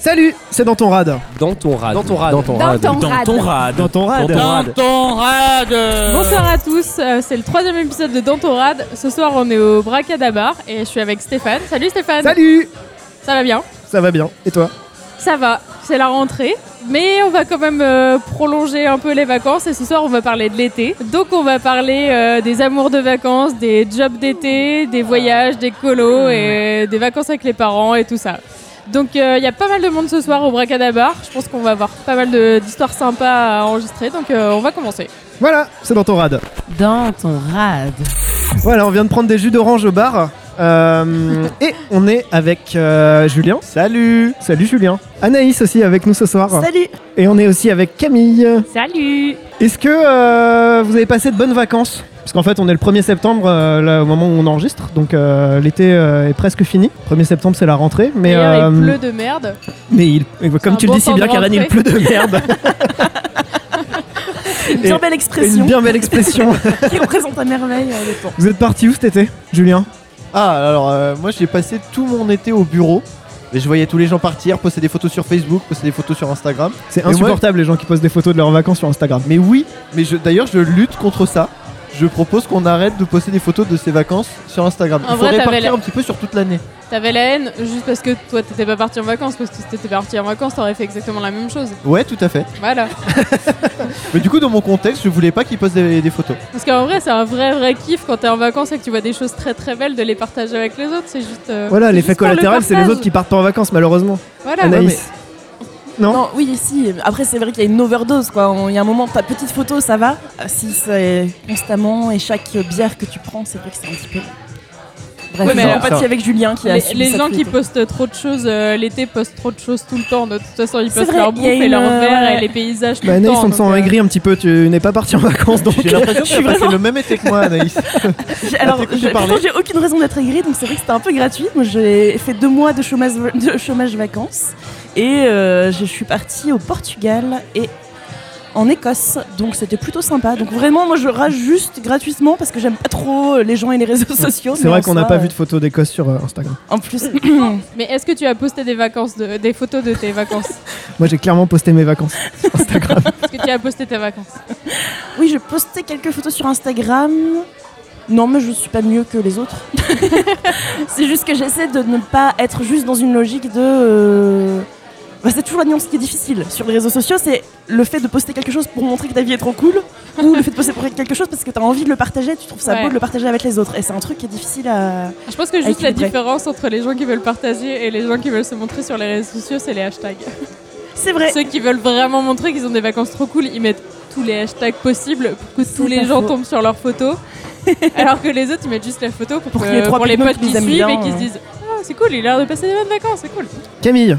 Salut, c'est dans ton rad. Dans ton rad. Dans ton rad. Dans ton Dans rad. ton Dans rad. ton rad. Dans ton rad. Dans ton rad. ton rad. Bonsoir à tous, euh, c'est le troisième épisode de Dantorade. Ce soir, on est au Bracadabar et je suis avec Stéphane. Salut Stéphane. Salut, Ça va bien? Ça va bien. Et toi? Ça va, c'est la rentrée. Mais on va quand même euh, prolonger un peu les vacances et ce soir, on va parler de l'été. Donc, on va parler euh, des amours de vacances, des jobs d'été, des voyages, des colos et des vacances avec les parents et tout ça. Donc, euh, il y a pas mal de monde ce soir au Bracadabar. Je pense qu'on va avoir pas mal de- d'histoires sympas à enregistrer. Donc, euh, on va commencer. Voilà, c'est dans ton rad. Dans ton rad. Voilà, on vient de prendre des jus d'orange au bar. Euh, et on est avec euh, Julien. Salut. Salut Julien. Anaïs aussi avec nous ce soir. Salut. Et on est aussi avec Camille. Salut Est-ce que euh, vous avez passé de bonnes vacances? Parce qu'en fait, on est le 1er septembre, euh, là, au moment où on enregistre, donc euh, l'été euh, est presque fini. 1er septembre, c'est la rentrée, mais, D'ailleurs, euh, il pleut de merde. mais il- comme tu le dis si bien, Karen, il pleut de merde. Une bien belle Une expression bien belle expression. qui représente à merveille le temps. vous êtes parti où cet été, Julien? Ah, alors euh, moi j'ai passé tout mon été au bureau. Et je voyais tous les gens partir, poster des photos sur Facebook, poster des photos sur Instagram. C'est moi- insupportable les gens qui postent des photos de leurs vacances sur Instagram. Mais oui, mais je- d'ailleurs je lutte contre ça. Je propose qu'on arrête de poster des photos de ses vacances sur Instagram. En Il faudrait partir la- un petit peu sur toute l'année. T'avais la haine juste parce que toi t'étais pas parti en vacances, parce que si t'étais parti en vacances t'aurais fait exactement la même chose. Ouais, tout à fait. Voilà. Mais du coup, dans mon contexte, je voulais pas qu'ils postent des, des photos. Parce qu'en vrai c'est un vrai vrai kiff quand t'es en vacances et que tu vois des choses très très belles de les partager avec les autres. C'est juste. euh, Voilà, l'effet le collatéral, c'est les autres qui partent pas en vacances, malheureusement. Voilà. Anaïs. Non, oui, si. Après, c'est vrai qu'il y a une overdose, quoi. Il y a un moment, ta petite photo, ça va. Euh, Si c'est constamment et chaque bière que tu prends, c'est vrai que c'est un petit peu. Bref, Ouais, mais avec Julien qui a Les, les gens qui postent trop de choses euh, l'été postent trop de choses tout le temps. De toute façon, ils postent leur bouffe et leur euh, verre et les paysages tout bah, le Anaïs, temps. on te sent euh, aigri un petit peu, tu n'es pas parti en vacances donc. J'ai l'impression que tu as passé le même été que moi, Anaïs. J'ai- Alors, j'ai aucune raison d'être aigrie, donc c'est vrai que c'était un peu gratuit. Moi, j'ai fait deux mois de chômage, de chômage vacances et euh, je suis partie au Portugal et en Écosse, donc c'était plutôt sympa. Donc vraiment, moi, je rage juste gratuitement parce que j'aime pas trop les gens et les réseaux sociaux. C'est vrai qu'on n'a pas euh, vu de photos d'Écosse sur euh, Instagram. En plus, Mais est-ce que tu as posté des vacances, de- des photos de tes vacances Moi, j'ai clairement posté mes vacances sur Instagram. Est-ce que tu as posté tes vacances oui, je postais quelques photos sur Instagram. Non, mais je suis pas mieux que les autres. c'est juste que j'essaie de ne pas être juste dans une logique de. euh, bah, c'est toujours la nuance qui est difficile sur les réseaux sociaux, c'est le fait de poster quelque chose pour montrer que ta vie est trop cool, ou le fait de poster pour quelque chose parce que tu as envie de le partager, tu trouves ça Ouais. beau de le partager avec les autres. Et c'est un truc qui est difficile à. Je pense que juste la différence entre les gens qui veulent partager et les gens qui veulent se montrer sur les réseaux sociaux, c'est les hashtags. C'est vrai. Ceux qui veulent vraiment montrer qu'ils ont des vacances trop cool, ils mettent tous les hashtags possibles pour que tous les gens faux. tombent sur leurs photos. Alors que les autres, ils mettent juste la photo pour, Pour que- qu'il y ait trois pour les potes qui les suivent bien, et qui se disent Ah, c'est cool, il a l'air de passer des bonnes vacances, c'est cool. Camille,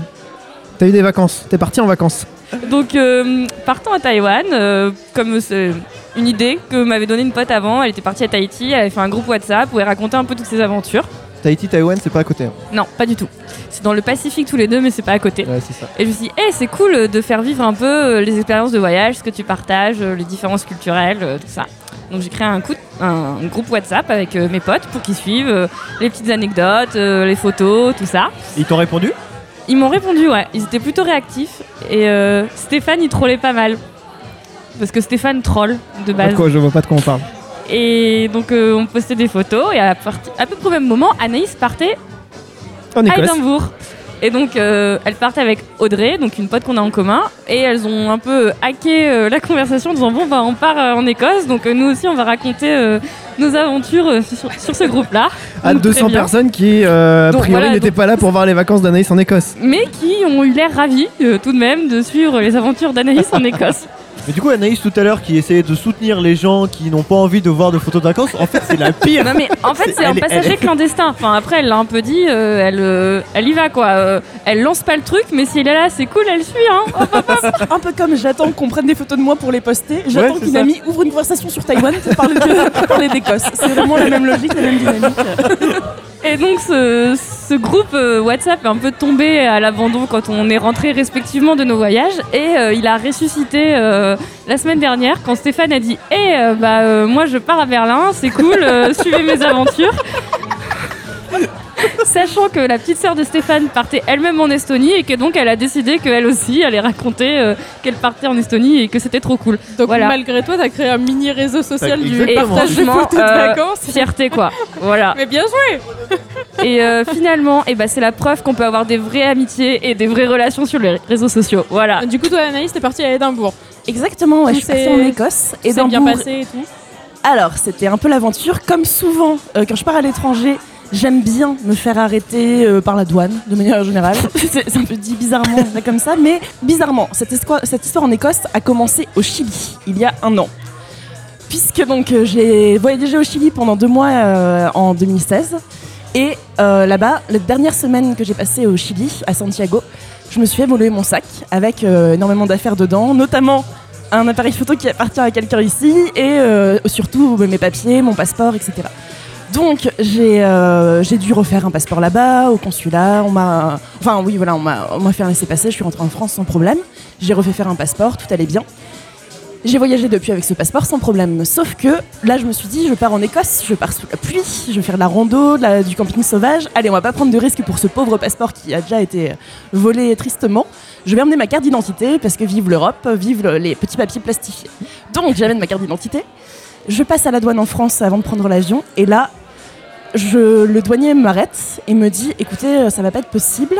t'as eu des vacances T'es parti en vacances Donc, euh, partant à Taïwan, euh, comme c'est une idée que m'avait donnée une pote avant, elle était partie à Tahiti, elle avait fait un groupe WhatsApp où elle racontait un peu toutes ses aventures. Tahiti, Taïwan, c'est pas à côté. hein. Non, pas du tout. C'est dans le Pacifique tous les deux, mais c'est pas à côté. Ouais, c'est ça. Et je me suis dit, hey, c'est cool de faire vivre un peu euh, les expériences de voyage, ce que tu partages, euh, les différences culturelles, euh, tout ça. Donc j'ai créé un, coup- un groupe WhatsApp avec euh, mes potes pour qu'ils suivent euh, les petites anecdotes, euh, les photos, tout ça. Ils t'ont répondu? Ils m'ont répondu, ouais. Ils étaient plutôt réactifs. Et euh, Stéphane, il trollait pas mal. Parce que Stéphane troll de base. de quoi, Je vois pas de quoi on parle. Et donc euh, on postait des photos. Et à, à peu près au même moment, Anaïs partait En à Écosse. Édimbourg. Et donc euh, elle partait avec Audrey, donc une pote qu'on a en commun. Et elles ont un peu hacké euh, la conversation en disant bon bah on part euh, en Écosse. Donc nous aussi on va raconter nos aventures sur, sur ce groupe-là. À Donc, 200 très bien. personnes qui, a priori, voilà, n'étaient donc- pas là pour voir les vacances d'Anaïs en Écosse. Mais qui ont eu l'air ravis tout de même de suivre les aventures d'Anaïs en Écosse. Mais du coup, Anaïs tout à l'heure qui essayait de soutenir les gens qui n'ont pas envie de voir de photos de vacances, en fait, c'est la pire. Non mais en fait C'est- un elle passager elle clandestin. Enfin après elle l'a un peu dit, euh, elle, euh, elle y va quoi. Euh, elle lance pas le truc, mais si elle est là c'est cool, elle suit hein. Hop, Un peu comme j'attends qu'on prenne des photos de moi pour les poster, j'attends Ouais, qu'une amie ouvre une conversation sur Taïwan pour parler de- pour parler d'Écosse. C'est vraiment la même logique, la même dynamique. Et donc ce, groupe euh, WhatsApp est un peu tombé à l'abandon quand on est rentré respectivement de nos voyages et euh, il a ressuscité euh, la semaine dernière quand Stéphane a dit Eh bah moi je pars à Berlin, c'est cool, suivez mes aventures. Sachant que la petite sœur de Stéphane partait elle-même en Estonie et que donc elle a décidé qu'elle aussi allait raconter euh, qu'elle partait en Estonie et que c'était trop cool. Donc Voilà. malgré toi, t'as créé un mini réseau social du Et partage de franchement, photos de euh, vacances. fierté quoi. Voilà. Mais bien joué Et euh, finalement, eh ben, c'est la preuve qu'on peut avoir des vraies amitiés et des vraies relations sur les réseaux sociaux. Voilà. Du coup, toi, Anaïs, t'es partie à Édimbourg. Exactement, ouais, je suis C'est- partie en Écosse. Et bien passé et tout. Alors, c'était un peu l'aventure. Comme souvent, euh, quand je pars à l'étranger, j'aime bien me faire arrêter euh, par la douane, de manière générale. c'est un peu dit bizarrement là, comme ça, mais bizarrement, cette histoire, cette histoire en Écosse a commencé au Chili, il y a un an. Puisque donc euh, j'ai voyagé au Chili pendant deux mois euh, en 2016. Et euh, là-bas, la dernière semaine que j'ai passée au Chili, à Santiago, je me suis voler mon sac avec euh, énormément d'affaires dedans, notamment un appareil photo qui appartient à quelqu'un ici et surtout mes papiers, mon passeport, etc. Donc j'ai euh, j'ai dû refaire un passeport là-bas au consulat. On m'a, enfin oui voilà, on m'a fait un laissez-passer. Je suis rentrée en France sans problème. J'ai refait faire un passeport, tout allait bien. J'ai voyagé depuis avec ce passeport sans problème. Sauf que là, je me suis dit, je pars en Écosse, je pars sous la pluie, je vais faire de la rando, du camping sauvage. Allez, on va pas prendre de risques pour ce pauvre passeport qui a déjà été volé tristement. Je vais emmener ma carte d'identité parce que vive l'Europe, vive le- les petits papiers plastifiés. Donc, j'amène ma carte d'identité. Je passe à la douane en France avant de prendre l'avion. Et là, je, le douanier m'arrête et me dit écoutez, ça va pas être possible.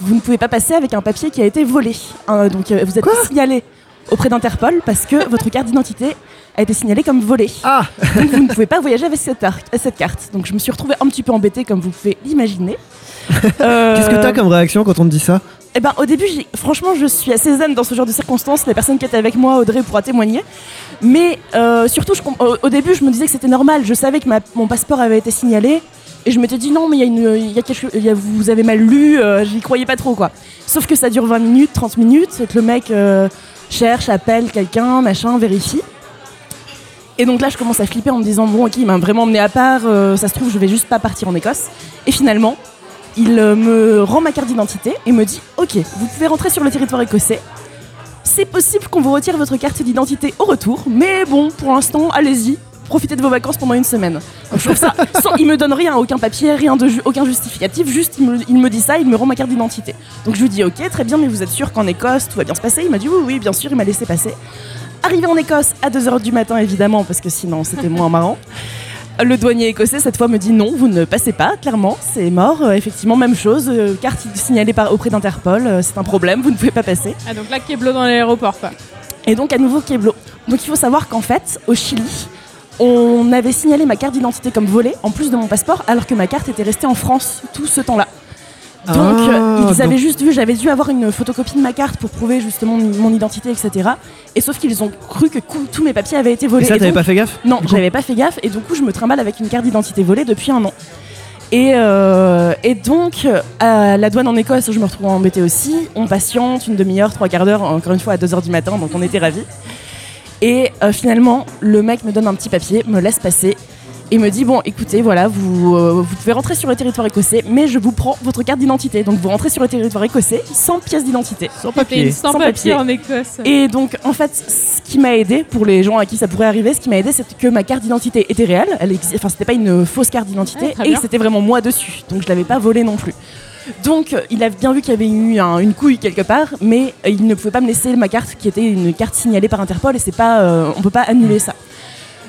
Vous ne pouvez pas passer avec un papier qui a été volé. Euh, donc, euh, vous êtes signalé auprès d'Interpol parce que votre carte d'identité a été signalée comme volée. Ah Donc, vous ne pouvez pas voyager avec cette, ar- cette carte. Donc, je me suis retrouvée un petit peu embêtée, comme vous pouvez l'imaginer. Euh, Qu'est-ce que t'as comme réaction quand on te dit ça? Eh ben, au début, franchement, je suis assez zen dans ce genre de circonstances. Les personnes qui étaient avec moi, Audrey, pourra témoigner. Mais euh, surtout, au, début, je me disais que c'était normal. Je savais que mon passeport avait été signalé. Et je m'étais dit, non, mais il y a quelque y vous avez mal lu, euh, j'y croyais pas trop, quoi. Sauf que ça dure 20 minutes, 30 minutes, que le mec euh, cherche, appelle quelqu'un, machin, vérifie. Et donc là, je commence à flipper en me disant, bon, ok, il m'a vraiment emmené à part, euh, ça se trouve, je vais juste pas partir en Écosse. Et finalement, il me rend ma carte d'identité et me dit Ok, vous pouvez rentrer sur le territoire écossais. C'est possible qu'on vous retire votre carte d'identité au retour, mais bon, pour l'instant, allez-y. Profitez de vos vacances pendant une semaine. Donc, je trouve ça. sans- il me donne rien, aucun papier, rien de ju- aucun justificatif. Juste, il me, il me dit ça, il me rend ma carte d'identité. Donc je lui dis ok, très bien, mais vous êtes sûr qu'en Écosse tout va bien se passer? Il m'a dit oui, oui, bien sûr, il m'a laissé passer. Arrivé en Écosse à 2h du matin, évidemment, parce que sinon c'était moins marrant. Le douanier écossais, cette fois, me dit non, vous ne passez pas, clairement, c'est mort. Euh, effectivement, même chose, euh, carte signalée par, auprès d'Interpol, euh, c'est un problème, vous ne pouvez pas passer. Ah, donc là, Keblo dans l'aéroport, quoi. Et donc, à nouveau, Keblo. Donc, il faut savoir qu'en fait, au Chili, on avait signalé ma carte d'identité comme volée, en plus de mon passeport, alors que ma carte était restée en France tout ce temps-là. Donc, Ah, euh, ils avaient donc- juste vu, j'avais dû avoir une photocopie de ma carte pour prouver justement mon identité, etc. Et sauf qu'ils ont cru que tous mes papiers avaient été Et volés. ça, Et t'avais donc- pas fait gaffe non, j'avais pas fait gaffe et du coup je me trimballe avec une carte d'identité volée depuis un an. Et, euh, et donc à la douane en Écosse, je me retrouve embêtée aussi. On patiente une demi-heure, trois quarts d'heure, encore une fois à 2h du matin, donc on était ravis. Et euh, finalement, le mec me donne un petit papier, me laisse passer et me dit bon, écoutez, voilà, vous, euh, vous pouvez rentrer sur le territoire écossais, mais je vous prends votre carte d'identité. Donc vous rentrez sur le territoire écossais sans pièce d'identité. Sans papier. sans, Sans papier papier. en Écosse. Et donc, en fait, ce qui m'a aidé, pour les gens à qui ça pourrait arriver, ce qui m'a aidé, c'est que ma carte d'identité était réelle. Elle exi- Enfin, c'était pas une fausse carte d'identité. Très et c'était vraiment moi dessus. Donc, je l'avais pas volée non plus. Donc, il a bien vu qu'il y avait eu un- une couille quelque part, mais il ne pouvait pas me laisser ma carte qui était une carte signalée par Interpol et c'est pas, euh, on peut pas annuler ça.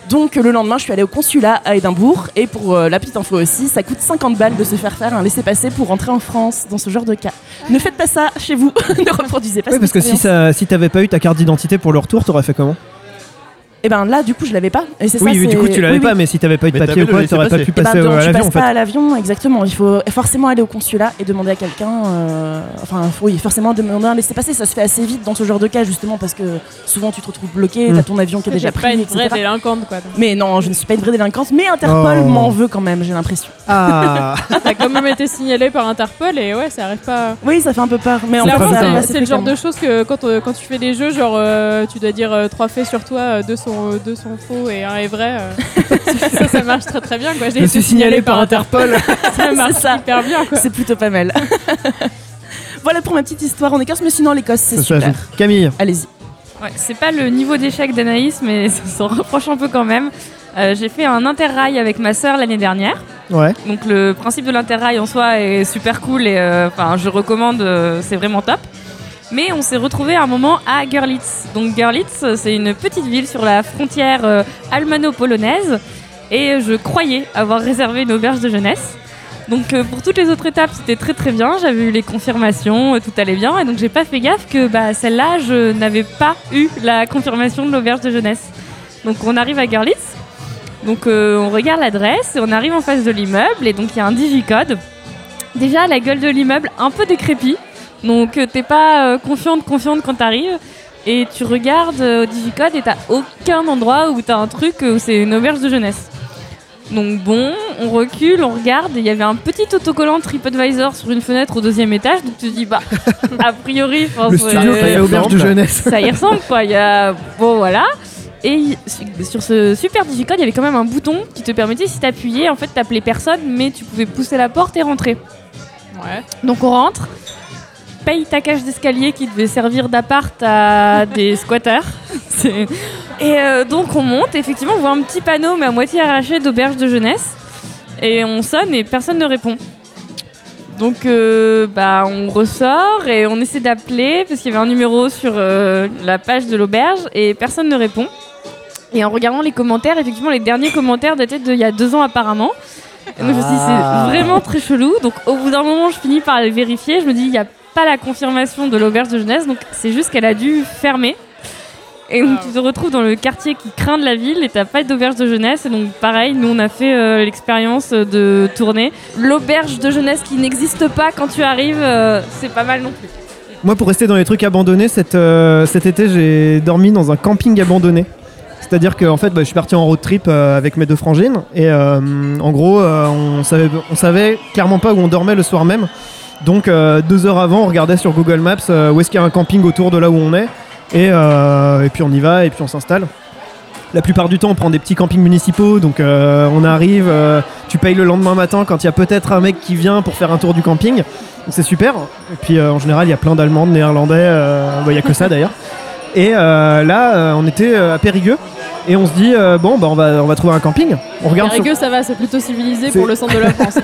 Donc, le lendemain, je suis allée au consulat à Édimbourg. Et pour euh, la petite info aussi, ça coûte 50 balles de se faire faire un laissez-passer pour rentrer en France dans ce genre de cas. Ne faites pas ça chez vous, ne reproduisez pas Oui, cette parce que si, ça, si t'avais pas eu ta carte d'identité pour le retour, t'aurais fait comment? Et ben là, du coup, je l'avais pas. Et c'est Oui, ça, oui, du coup, tu l'avais oui, pas, oui. mais si t'avais pas eu de papier ou quoi, t'aurais pas pu passer Eh ben, à tu l'avion passes en pas à l'avion, exactement. Il faut forcément aller au consulat et demander à quelqu'un. euh, enfin, oui, forcément demander un laissez-passer. Ça se fait assez vite dans ce genre de cas, justement, parce que souvent tu te retrouves bloqué, t'as ton avion qui est déjà pris, pas une vraie délinquante, quoi. Mais non, je ne suis pas une vraie délinquante, mais Interpol Oh. m'en veut quand même, j'ai l'impression. Ah T'as quand même été signalé par Interpol et ouais, ça arrive pas. Oui, ça fait un peu peur, mais en C'est ça le genre de choses que quand, euh, quand tu fais des jeux, genre euh, tu dois dire euh, trois faits sur toi, deux sont, euh, deux sont faux et un est vrai. euh, ça, ça marche très très bien. Quoi. Je me suis signalé par Interpol. Ça marche ça. hyper bien. C'est plutôt pas mal. voilà pour ma petite histoire en Écosse, mais sinon l'Écosse, c'est Ça super. Camille, Allez-y. Ouais, c'est pas le niveau d'échec d'Anaïs, mais ça s'en rapproche un peu quand même. Euh, j'ai fait un interrail avec ma sœur l'année dernière. Ouais. Donc le principe de l'interrail en soi est super cool et euh, enfin je recommande, euh, c'est vraiment top. Mais on s'est retrouvé à un moment à Görlitz. Donc Görlitz, c'est une petite ville sur la frontière euh, almano-polonaise et je croyais avoir réservé une auberge de jeunesse. Donc euh, pour toutes les autres étapes, c'était très très bien. J'avais eu les confirmations, euh, tout allait bien, et donc j'ai pas fait gaffe que bah, celle-là, je n'avais pas eu la confirmation de l'auberge de jeunesse. Donc on arrive à Görlitz, donc euh, on regarde l'adresse et on arrive en face de l'immeuble et donc il y a un digicode. Déjà la gueule de l'immeuble un peu décrépit, donc euh, t'es pas euh, confiante confiante quand t'arrives. Et tu regardes euh, au digicode et t'as aucun endroit où t'as un truc où c'est une auberge de jeunesse. Donc bon, on recule, on regarde, il y avait un petit autocollant TripAdvisor sur une fenêtre au deuxième étage, donc tu te dis bah a priori, Le c'est- studio de jeunesse. ça y ressemble quoi. Il y a bon voilà. Et sur ce super digicode, il y avait quand même un bouton qui te permettait, si t'appuyais, en fait, t'appelais personne, mais tu pouvais pousser la porte et rentrer. Ouais. Donc on rentre, paye ta cage d'escalier qui devait servir d'appart à des squatters. C'est- Et euh, donc on monte, effectivement on voit un petit panneau mais à moitié arraché d'auberge de jeunesse. Et on sonne et personne ne répond. Donc euh, bah on ressort et on essaie d'appeler parce qu'il y avait un numéro sur euh, la page de l'auberge et personne ne répond. Et en regardant les commentaires, effectivement les derniers commentaires dataient d'il y a deux ans apparemment. Et moi je me suis dit Ah. c'est vraiment très chelou. Donc au bout d'un moment je finis par les vérifier. Je me dis il n'y a pas la confirmation de l'auberge de jeunesse donc c'est juste qu'elle a dû fermer. Et donc tu te retrouves dans le quartier qui craint de la ville et t'as pas d'auberge de jeunesse. Et donc pareil, nous on a fait euh, l'expérience de tourner. L'auberge de jeunesse qui n'existe pas quand tu arrives, euh, c'est pas mal non plus. Moi, pour rester dans les trucs abandonnés, cet, euh, cet été, j'ai dormi dans un camping abandonné. C'est-à-dire que en fait, bah, je suis parti en road trip avec mes deux frangines et en gros, on savait clairement pas où on dormait le soir même. Donc euh, deux heures avant, on regardait sur Google Maps euh, où est-ce qu'il y a un camping autour de là où on est et, euh, et puis on y va et puis on s'installe. La plupart du temps, on prend des petits campings municipaux, donc euh, on arrive, euh, tu payes le lendemain matin quand il y a peut-être un mec qui vient pour faire un tour du camping. C'est super. Et puis euh, en général, il y a plein d'Allemands, de Néerlandais, bah, il y a que ça d'ailleurs. Et là, on était à Périgueux et on se dit bon, bah, on va on va trouver un camping. On regarde. sur- Périgueux, ça va, c'est plutôt civilisé pour le centre de la France.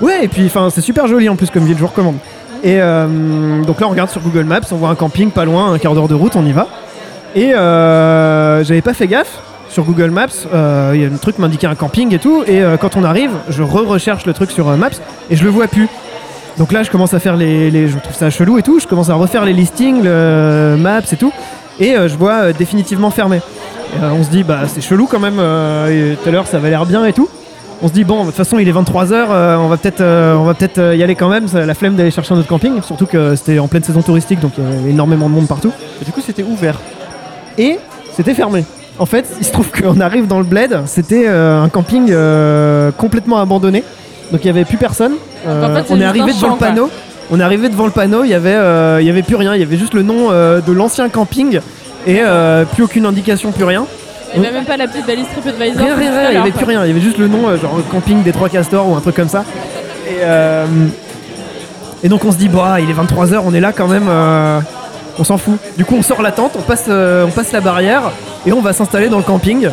Ouais, et puis enfin c'est super joli en plus comme ville, je vous recommande. Et euh, donc là, on regarde sur Google Maps, on voit un camping pas loin, un quart d'heure de route, on y va. Et euh, j'avais pas fait gaffe. Sur Google Maps, euh, il y a un truc m'indiquait un camping et tout. Et quand on arrive, je re-recherche le truc sur Maps et je le vois plus. Donc là, je commence à faire les, les- Je trouve ça chelou et tout. Je commence à refaire les listings, le Maps et tout. Et je vois définitivement fermé. On se dit, bah c'est chelou quand même. tout à l'heure, ça avait l'air bien et tout. On se dit, bon, de toute façon, il est 23h, on va peut-être euh, on va peut-être euh, y aller quand même. Ça- La flemme d'aller chercher un autre camping. Surtout que c'était en pleine saison touristique, donc il y avait énormément de monde partout. Et du coup, c'était ouvert. Et c'était fermé. En fait, il se trouve qu'on arrive dans le bled, c'était euh, un camping euh, complètement abandonné. Donc il n'y avait plus personne. Euh, en fait, c'est on est arrivé devant champ, le quoi. panneau. On est arrivé devant le panneau, il y avait, euh, il y avait plus rien. Il y avait juste le nom euh, de l'ancien camping et euh, plus aucune indication, plus rien. Il n'y avait même pas la petite balise TripAdvisor. Rien, rien, rien, il y avait plus rien. Il y avait juste le nom, euh, genre camping des trois castors ou un truc comme ça. Et, euh, et donc on se dit, bah, il est 23h, on est là quand même. euh, on s'en fout. Du coup, on sort la tente, on passe, euh, on passe la barrière et on va s'installer dans le camping.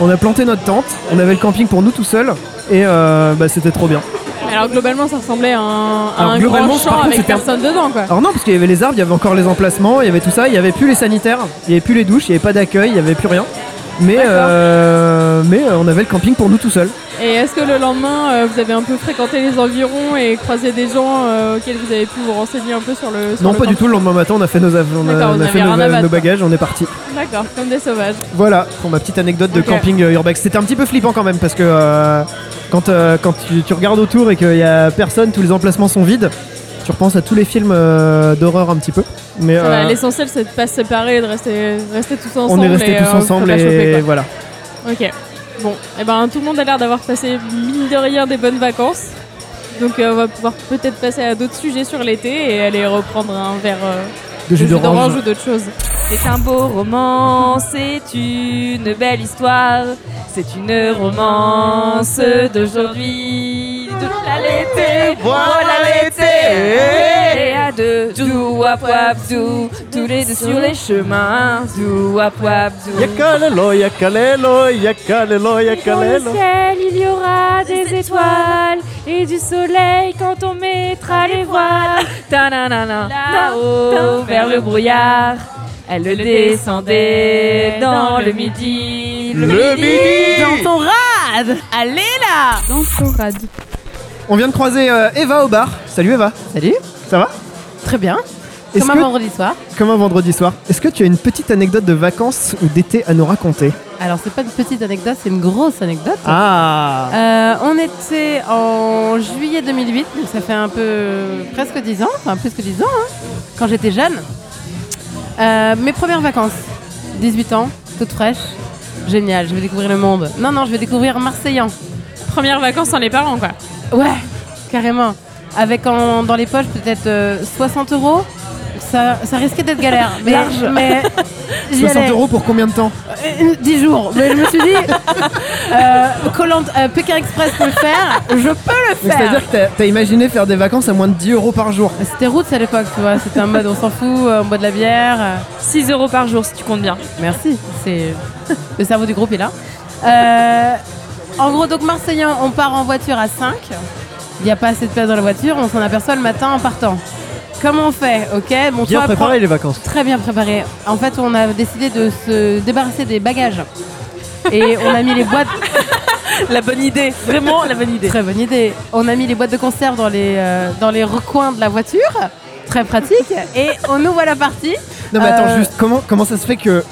On a planté notre tente, on avait le camping pour nous tout seuls et euh, bah, c'était trop bien. Mais alors globalement, ça ressemblait à un, à Alors, un globalement, grand par champ contre, avec c'était un- personne dedans, quoi. Alors non, parce qu'il y avait les arbres, il y avait encore les emplacements, il y avait tout ça, il y avait plus les sanitaires, il y avait plus les douches, il y avait pas d'accueil, il y avait plus rien. Mais, euh, mais euh, on avait le camping pour nous tout seuls. Et est-ce que le lendemain, euh, vous avez un peu fréquenté les environs et croisé des gens auxquels vous avez pu vous renseigner un peu sur le. sur Non, le pas du tout. Le lendemain matin, on a fait nos, on a, on a fait nos, bagages, on est parti. D'accord, comme des sauvages. Voilà pour ma petite anecdote de camping urbex. C'était un petit peu flippant quand même parce que quand, quand tu, tu regardes autour et qu'il y a personne, tous les emplacements sont vides. Tu repenses à tous les films euh, d'horreur un petit peu. Mais euh, L'essentiel, c'est de pas se séparer, de rester, rester tous ensemble. on est restés et, tous euh, ensemble choper, et voilà. Ok. Bon, et ben tout le monde a l'air d'avoir passé mine de rien des bonnes vacances. Donc on va pouvoir peut-être passer à d'autres sujets sur l'été et aller reprendre un verre De jus d'orange. ou d'autres choses. C'est un beau roman, c'est une belle histoire, c'est une romance d'aujourd'hui. Voilà l'été, Voilà l'été. Et à deux, dou dou, tous les deux sur les chemins, dou wap dou. Yakalelo, yakalelo, yakalelo, Dans le yakalelo. ciel, il y aura des étoiles et du soleil quand on mettra les voiles. Ta-na-na-na. Là-haut, vers le brouillard, elle descendait dans le midi. Le midi. Dans ton rad Allez là Dans ton rad. On vient de croiser euh, Eva au bar. Salut Eva, Salut ça va? Très bien. Comme un que- vendredi soir. Comme un vendredi soir. Est-ce que tu as une petite anecdote de vacances ou d'été à nous raconter? Alors, c'est pas une petite anecdote, c'est une grosse anecdote. Ah Euh, on était en juillet 2008, donc ça fait un peu presque 10 ans, enfin plus que 10 ans, hein, quand j'étais jeune. Euh, mes premières vacances, 18 ans, toute fraîche, génial, je vais découvrir le monde. Non, non, je vais découvrir Marseillan. Premières vacances sans les parents, quoi. Ouais, carrément. Avec en- dans les poches peut-être euh, 60 euros. Ça, ça risquait d'être galère. Mais, 60 allais. euros pour combien de temps Euh, 10 jours. Mais je me suis dit, euh, euh, Pékin Express peut le faire, je peux le faire. C'est-à-dire que t'as- t'as imaginé faire des vacances à moins de 10 euros par jour. C'était roots à l'époque, tu vois. C'était un mode on s'en fout, euh, on boit de la bière. euh. 6 euros par jour si tu comptes bien. Merci. C'est le cerveau du groupe est là. Euh, en gros, donc Marseillan, on part en voiture à 5. Il n'y a pas assez de place dans la voiture, on s'en aperçoit le matin en partant. Comment on fait Ok, bon, Bien toi, préparé les vacances. Très bien préparé. En fait, on a décidé de se débarrasser des bagages. Et on a mis les boîtes. La bonne idée, vraiment la bonne idée. Très bonne idée. On a mis les boîtes de conserve dans les, euh, dans les recoins de la voiture. Très pratique. Et on nous voilà partis. Non mais attends, Euh, juste, comment, comment ça se fait que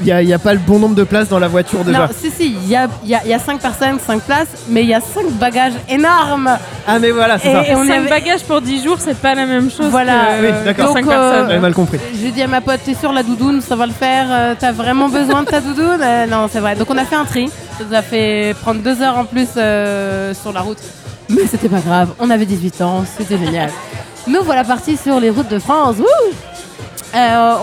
il n'y a, y a pas le bon nombre de places dans la voiture déjà Non, si, si, il y a, il y, a, il y a cinq personnes, cinq places, mais il y a cinq bagages énormes. Ah mais voilà, c'est ça. et on y 5 avait- bagages pour 10 jours, c'est pas la même chose Voilà. que Oui, d'accord. que cinq Donc, euh, personnes. J'avais mal compris. J'ai dit à ma pote, t'es sûre la doudoune, ça va le faire euh, T'as vraiment besoin de ta doudoune? Euh, Non, c'est vrai. Donc on a fait un tri. Ça nous a fait prendre deux heures en plus euh, sur la route. Mais c'était pas grave, on avait 18 ans, c'était génial. Nous voilà partis sur les routes de France. Wouh Euh,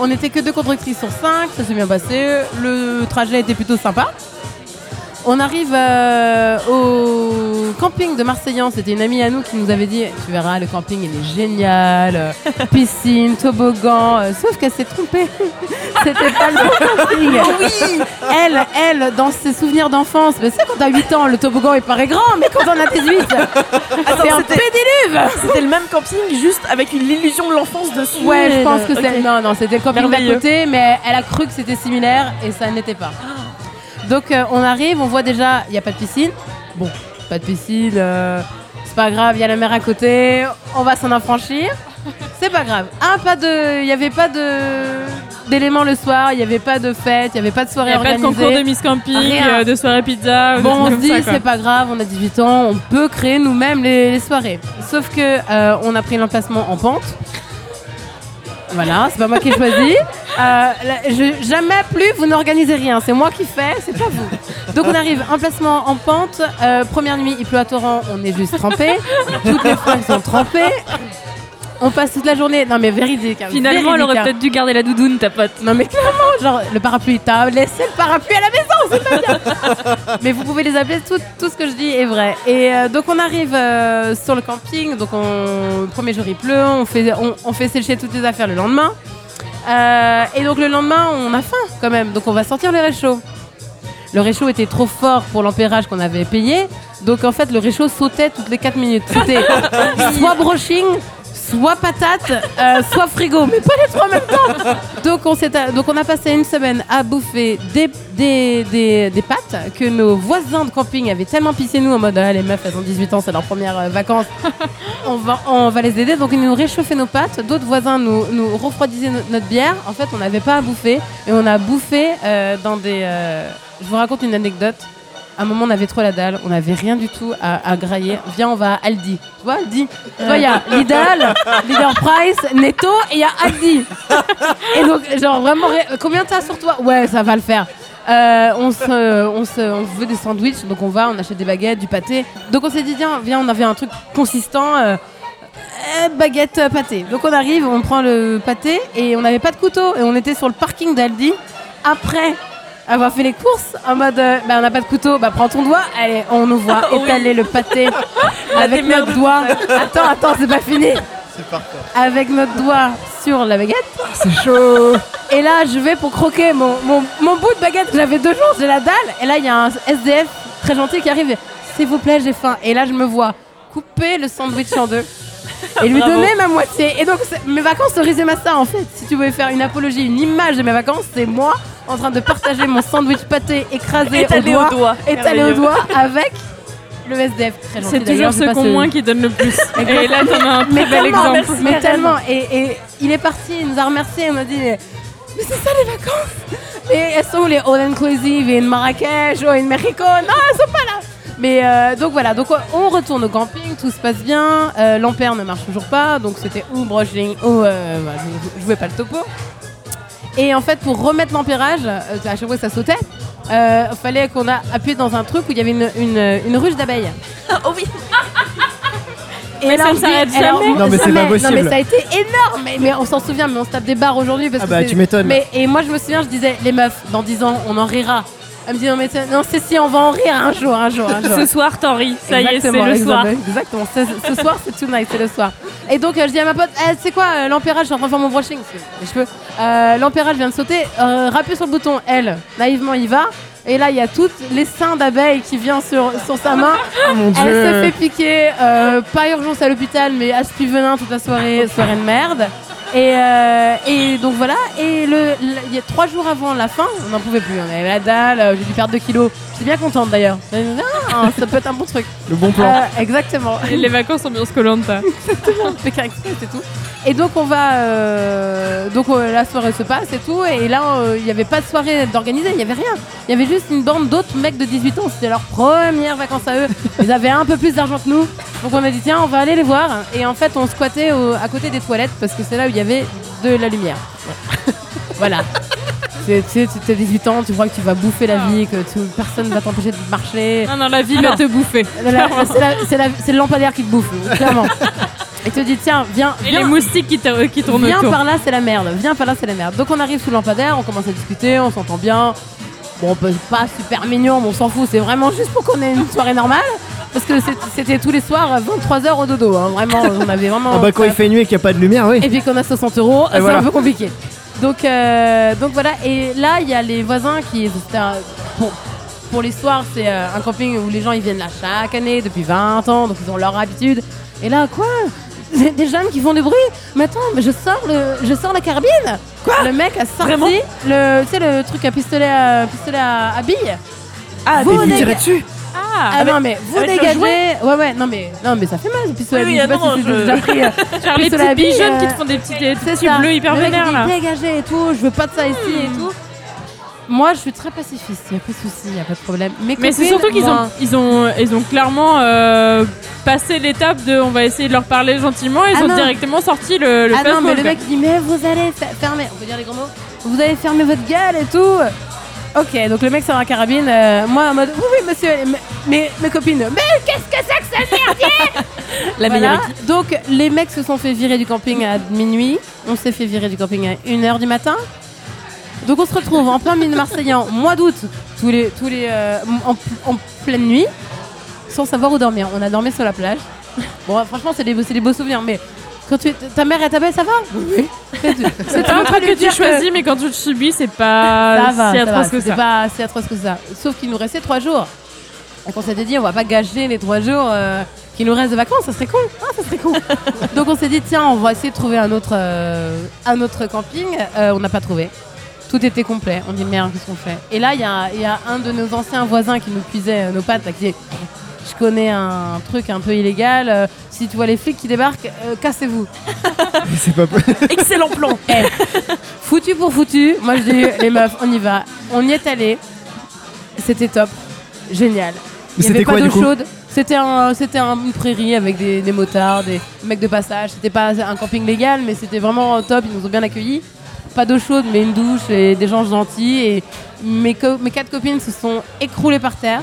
on n'était que deux conductrices sur cinq, ça s'est bien passé. Le trajet était plutôt sympa. On arrive euh, au camping de Marseillan. C'était une amie à nous qui nous avait dit Tu verras, le camping il est génial. Piscine, toboggan. euh, sauf qu'elle s'est trompée. C'était pas le camping. Oui Elle, elle, dans ses souvenirs d'enfance, mais sais, quand t'as 8 ans, le toboggan il paraît grand, mais quand on a 18, c'est un pédiluve C'était le même camping, juste avec une illusion de l'enfance dessus. Ouais, je pense que Ok. c'est. Non, non, c'était le camping d'à côté, mais elle a cru que c'était similaire et ça n'était pas. Donc euh, on arrive, on voit déjà, il n'y a pas de piscine. Bon, pas de piscine, euh, c'est pas grave, il y a la mer à côté, on va s'en affranchir. C'est pas grave. Ah, pas de. Il n'y avait pas de d'éléments le soir, il n'y avait pas de fête, il n'y avait pas de Il soirée n'y a pas de concours de Miss Camping, euh, de soirée pizza. Bon, on se dit, c'est pas grave, on a 18 ans, on peut créer nous-mêmes les, les soirées. Sauf que on a pris l'emplacement en pente. Voilà, c'est pas moi qui ai choisi. Euh, jamais plus vous n'organisez rien, c'est moi qui fais, c'est pas vous. Donc on arrive, emplacement en pente. euh, première nuit, il pleut à torrent, on est juste trempé. Toutes les fringues sont trempées. On passe toute la journée. Non mais véridique. hein, Finalement, elle véridique, aurait hein. peut-être dû garder la doudoune, ta pote. Non mais clairement, genre le parapluie, t'as laissé le parapluie à la maison, c'est pas bien. mais vous pouvez les appeler, tout, tout ce que je dis est vrai. Et euh, donc on arrive euh, sur le camping, donc on, le premier jour il pleut, on fait, on, on fait sécher toutes les affaires le lendemain. Euh, et donc le lendemain on a faim quand même, donc on va sortir le réchaud. Le réchaud était trop fort pour l'ampérage qu'on avait payé, donc en fait le réchaud sautait toutes les 4 minutes. C'était soit brushing, soit patate, euh, soit frigo, mais pas les trois en même temps. Donc on, a passé une semaine à bouffer des, pâtes que nos voisins de camping avaient tellement pissé nous en mode ah, les meufs elles ont 18 ans, c'est leur première euh, vacances. on, va, les aider. Donc ils nous réchauffaient nos pâtes. D'autres voisins nous, nous refroidisaient no- notre bière. En fait on n'avait pas à bouffer et on a bouffé euh, dans des... Je vous raconte une anecdote. À un moment, on avait trop la dalle, on n'avait rien du tout à, à grailler. Viens, on va à Aldi. Tu vois, Aldi Tu vois, il y a Lidl, Leader Price, Netto et il y a Aldi. Et donc, genre, vraiment, combien t'as sur toi? Ouais, ça va le faire. Euh, on, se, on, se, on veut des sandwichs, donc on va, on achète des baguettes, du pâté. Donc on s'est dit, tiens, viens, on avait un truc consistant. euh, euh, baguette pâté. Donc on arrive, on prend le pâté et on n'avait pas de couteau et on était sur le parking d'Aldi après avoir fait les courses en mode euh, bah, on n'a pas de couteau, bah prends ton doigt, allez, on nous voit étaler le pâté avec notre doigt. Attends, attends, c'est pas fini. C'est parfait. Avec notre doigt sur la baguette. C'est chaud. Et là, je vais pour croquer mon, mon, mon bout de baguette. J'avais deux jours, j'ai la dalle. Et là, il y a un SDF très gentil qui arrive. S'il vous plaît, j'ai faim. Et là, je me vois couper le sandwich en deux et lui donner ma moitié. Et donc, mes vacances se résument à ça en fait. Si tu voulais faire une apologie, une image de mes vacances, c'est moi en train de partager mon sandwich pâté écrasé Étalé au doigt, étalé au doigt avec le SDF. C'est toujours ceux qui ont moins qui donnent le plus. Et là, t'en as un très bel tellement, exemple. mais tellement. Et, et il est parti, il nous a remercié, il m'a dit Mais c'est ça les vacances Mais elles sont où les all inclusive et in Marrakech ou in Mexico Non, elles sont pas là mais euh, donc voilà, donc on retourne au camping, tout se passe bien. Euh, L'ampère ne marche toujours pas, donc c'était ou brushing ou euh, bah, je, je jouais pas le topo. Et en fait, pour remettre l'ampérage, euh, à chaque fois que ça sautait, euh, fallait qu'on a appuyé dans un truc où il y avait une, une, une ruche d'abeilles. Oh oui. Et Mais là, ça ne s'arrête alors, jamais. Non, mais c'est jamais. pas possible. Non, mais ça a été énorme. Mais, mais on s'en souvient, mais on se tape des barres aujourd'hui. parce Ah bah, tu m'étonnes. Mais, et moi, je me souviens, je disais, les meufs, dans 10 ans, on en rira. Elle me dit, non, mais non, c'est si, on va en rire un jour, un jour, un jour. Ce soir, t'en ris. Ça y est, c'est le soir. Exactement. Ce, soir, c'est tonight, c'est le soir. Et donc, euh, je dis à ma pote, Eh, c'est quoi euh, l'ampérage Je suis en train de faire mon brushing. Les cheveux. Euh, l'ampérage vient de sauter. Euh, rappuie sur le bouton. Elle, naïvement, il va. Et là, il y a toutes les seins d'abeilles qui viennent sur, sur sa main. Oh mon Elle s'est dieu. fait piquer. euh, pas urgence à l'hôpital, mais aspi venin toute la soirée. Soirée de merde. Et, euh, et donc voilà, et le, le- il y a trois jours avant la fin, on n'en pouvait plus, on avait la dalle, euh, j'ai dû perdre 2 kilos. J'étais bien contente d'ailleurs. Ah, ça peut être un bon truc. Le bon plan. Euh, exactement. Et Les vacances ambiance Colanta. Pékin Express et tout. Et donc on va, euh, donc euh, la soirée se passe et tout. Et là euh, il n'y avait pas de soirée d'organiser, il n'y avait rien. Il y avait juste une bande d'autres mecs de 18 ans. C'était leur première vacances à eux. Ils avaient un peu plus d'argent que nous. Donc on a dit tiens on va aller les voir. Et en fait on squattait au- à côté des toilettes parce que c'est là où il y avait de la lumière. voilà. Tu sais, tu as 18 ans, tu crois que tu vas bouffer la vie, que tu- personne ne va t'empêcher de marcher. Non, non, la vie Ah va non. te bouffer. C'est le lampadaire qui te bouffe, clairement. Et te dit tiens, viens, Et viens, les moustiques qui, qui tournent viens autour. par là, c'est la merde. Viens par là, c'est la merde. Donc on arrive sous le lampadaire, on commence à discuter, on s'entend bien. Bon, bah, pas super mignon, mais on s'en fout. C'est vraiment juste pour qu'on ait une soirée normale. Parce que c'était tous les soirs à 23h au dodo. hein. Vraiment, on avait vraiment. Ah bah quand il fait nuit et qu'il n'y a pas de lumière, oui. Et puis qu'on a 60 euros, c'est voilà. un peu compliqué. Donc, euh, donc voilà, et là il y a les voisins qui. un- Pour, pour l'histoire, c'est euh, un camping où les gens ils viennent là chaque année depuis 20 ans, donc ils ont leur habitude. Et là, quoi? Des jeunes qui font du bruit? Mais attends, mais je sors, le, je sors la carabine Quoi? Le mec a sorti Vraiment? le, tu sais, le truc à pistolet à, pistolet à, à billes. Ah, Vous, il les tirait dessus. Ah, Ah non mais vous avec dégagez Ouais ouais non mais non mais ça fait mal pistolet Oui, oui, ah non, si je- déjà pris, euh, genre les petits billes, jeunes qui euh, te font des petits, des petits bleus hyper vénères là. Dégagez et tout, je veux pas de ça ici et tout. Moi, je suis très pacifiste, il a pas de souci, il a pas de problème. Mes Mais c'est surtout qu'ils ont, ils ont, ils ont clairement euh, passé l'étape de on va essayer de leur parler gentiment. Ils Ah ont non. directement sorti le, le Ah non, mais le mec il dit mais vous allez fermer, on peut dire les gros mots, vous allez fermer votre gueule et tout. Ok, donc le mec sort la carabine, euh, moi en mode oui oui monsieur, mais- mais mes copines, mais qu'est-ce que c'est que ça merdier? La Voilà. meilleure Donc les mecs se sont fait virer du camping à minuit, on s'est fait virer du camping à 1h du matin. Donc on se retrouve en plein milieu marseillan, mois d'août, tous les, tous les, euh, en, en pleine nuit, sans savoir où dormir. On a dormi sur la plage. Bon, franchement, c'est des, c'est des beaux souvenirs, mais quand tu, ta mère est ta belle, ça va Oui. C'est pas un truc que tu choisis, mais quand tu le subis, c'est pas Ça va, si ça va, atroce que c'est ça. pas si atroce que ça. Sauf qu'il nous restait trois jours. Donc on s'était dit, on va pas gâcher les trois jours euh, qui nous restent de vacances, ça serait con. Ah, ça serait con. Donc on s'est dit, tiens, on va essayer de trouver un autre, euh, un autre camping. Euh, on n'a pas trouvé. Tout était complet. On dit, merde, qu'est-ce qu'on fait? Et là, il y a, il y a un de nos anciens voisins qui nous puisait euh, nos pattes, là, qui dit, je connais un truc un peu illégal. euh, si tu vois les flics qui débarquent, euh, cassez-vous. C'est pas possible. Excellent plan. Foutu pour foutu. Moi, je dis, les meufs, on y va. On y est allé. C'était top. Génial. Mais Il y avait c'était pas d'eau chaude. C'était un, c'était un- une prairie avec des, des motards, des mecs de passage. C'était pas un camping légal, mais c'était vraiment top. Ils nous ont bien accueillis. Pas d'eau chaude, mais une douche et des gens gentils. Et mes, co- mes quatre copines se sont écroulées par terre.